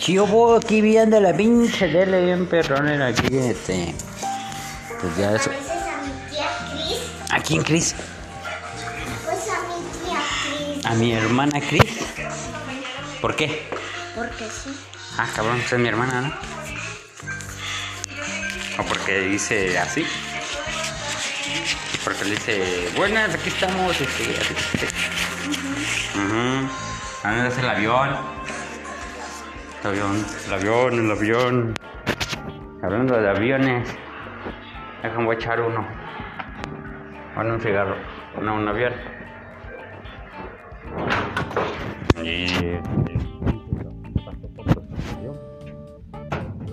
Sí, yo voy aquí viendo la pinche tele bien perronera aquí, este. Pues ya eso. ¿Conoces a mi tía Cris? ¿A quién, Cris? Pues a mi tía Cris. ¿A mi hermana Cris? ¿Por qué? Porque sí. Ah, cabrón, pues es mi hermana, ¿no? ¿O porque dice así? Porque le dice, buenas, aquí estamos, este, así, así. Ujú. ¿A dónde es el avión? El avión, el avión, el avión. Hablando de aviones, déjame voy a echar uno. Bueno, un cigarro, no un avión. Y...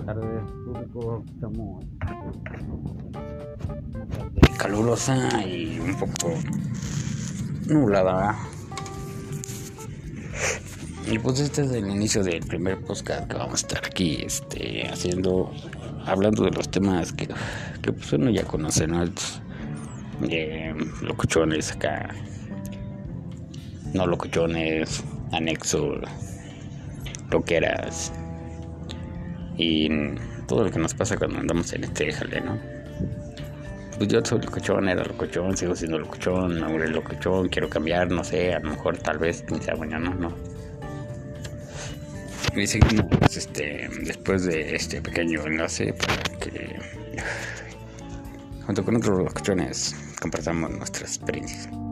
tardes, público, estamos calurosa y un poco nublada. Y pues este es el inicio del primer podcast que vamos a estar aquí este, haciendo, hablando de los temas que, que pues uno ya conoce, ¿no? Eh, locuchones acá, no locuchones, anexo, loqueras y todo lo que nos pasa cuando andamos en este jale, ¿no? Pues yo soy locochón, era locochón, sigo siendo locochón, ahora locochón, quiero cambiar, no sé, a lo mejor tal vez, quién sabe, mañana, no. Y seguimos este, después de este pequeño enlace para que junto con otros locochones compartamos nuestras experiencias.